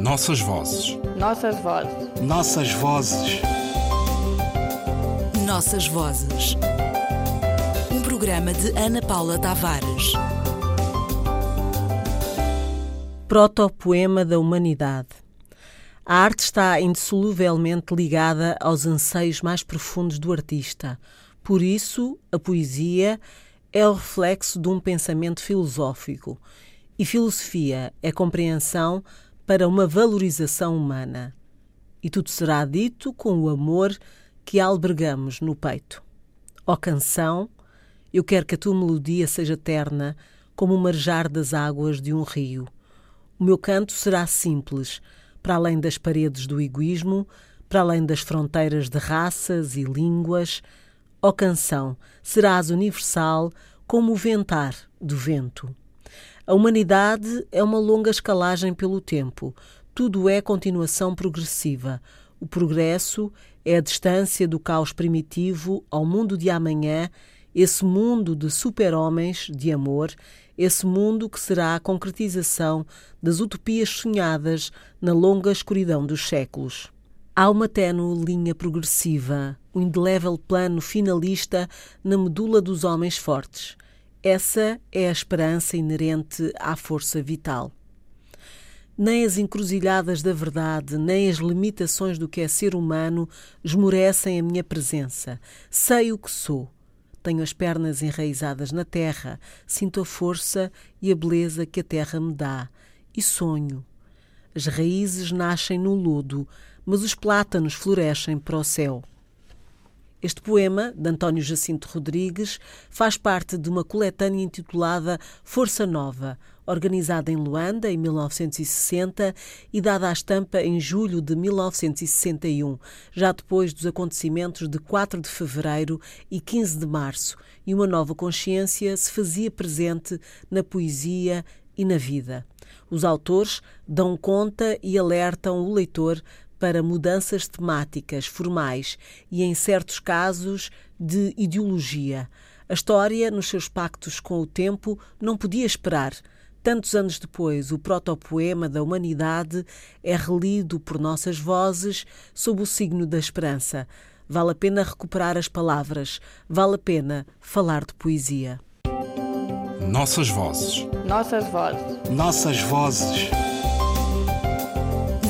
Nossas vozes. Nossas vozes. Nossas vozes. Nossas vozes. Um programa de Ana Paula Tavares. Protopoema da humanidade. A arte está indissoluvelmente ligada aos anseios mais profundos do artista. Por isso, a poesia é o reflexo de um pensamento filosófico. E filosofia é compreensão para uma valorização humana. E tudo será dito com o amor que albergamos no peito. Ó canção, eu quero que a tua melodia seja terna como o marejar das águas de um rio. O meu canto será simples, para além das paredes do egoísmo, para além das fronteiras de raças e línguas. Ó canção, serás universal como o ventar do vento. A humanidade é uma longa escalagem pelo tempo. Tudo é continuação progressiva. O progresso é a distância do caos primitivo ao mundo de amanhã, esse mundo de super-homens de amor, esse mundo que será a concretização das utopias sonhadas na longa escuridão dos séculos. Há uma ténue linha progressiva, um indelével plano finalista na medula dos homens fortes. Essa é a esperança inerente à força vital. Nem as encruzilhadas da verdade, nem as limitações do que é ser humano esmorecem a minha presença. Sei o que sou. Tenho as pernas enraizadas na terra, sinto a força e a beleza que a terra me dá. E sonho. As raízes nascem no lodo, mas os plátanos florescem para o céu. Este poema, de António Jacinto Rodrigues, faz parte de uma coletânea intitulada Força Nova, organizada em Luanda em 1960 e dada à estampa em julho de 1961, já depois dos acontecimentos de 4 de fevereiro e 15 de março, e uma nova consciência se fazia presente na poesia e na vida. Os autores dão conta e alertam o leitor para mudanças temáticas, formais e, em certos casos, de ideologia. A história, nos seus pactos com o tempo, não podia esperar. Tantos anos depois, o protopoema da humanidade é relido por nossas vozes sob o signo da esperança. Vale a pena recuperar as palavras, vale a pena falar de poesia. Nossas vozes. Nossas vozes. Nossas vozes.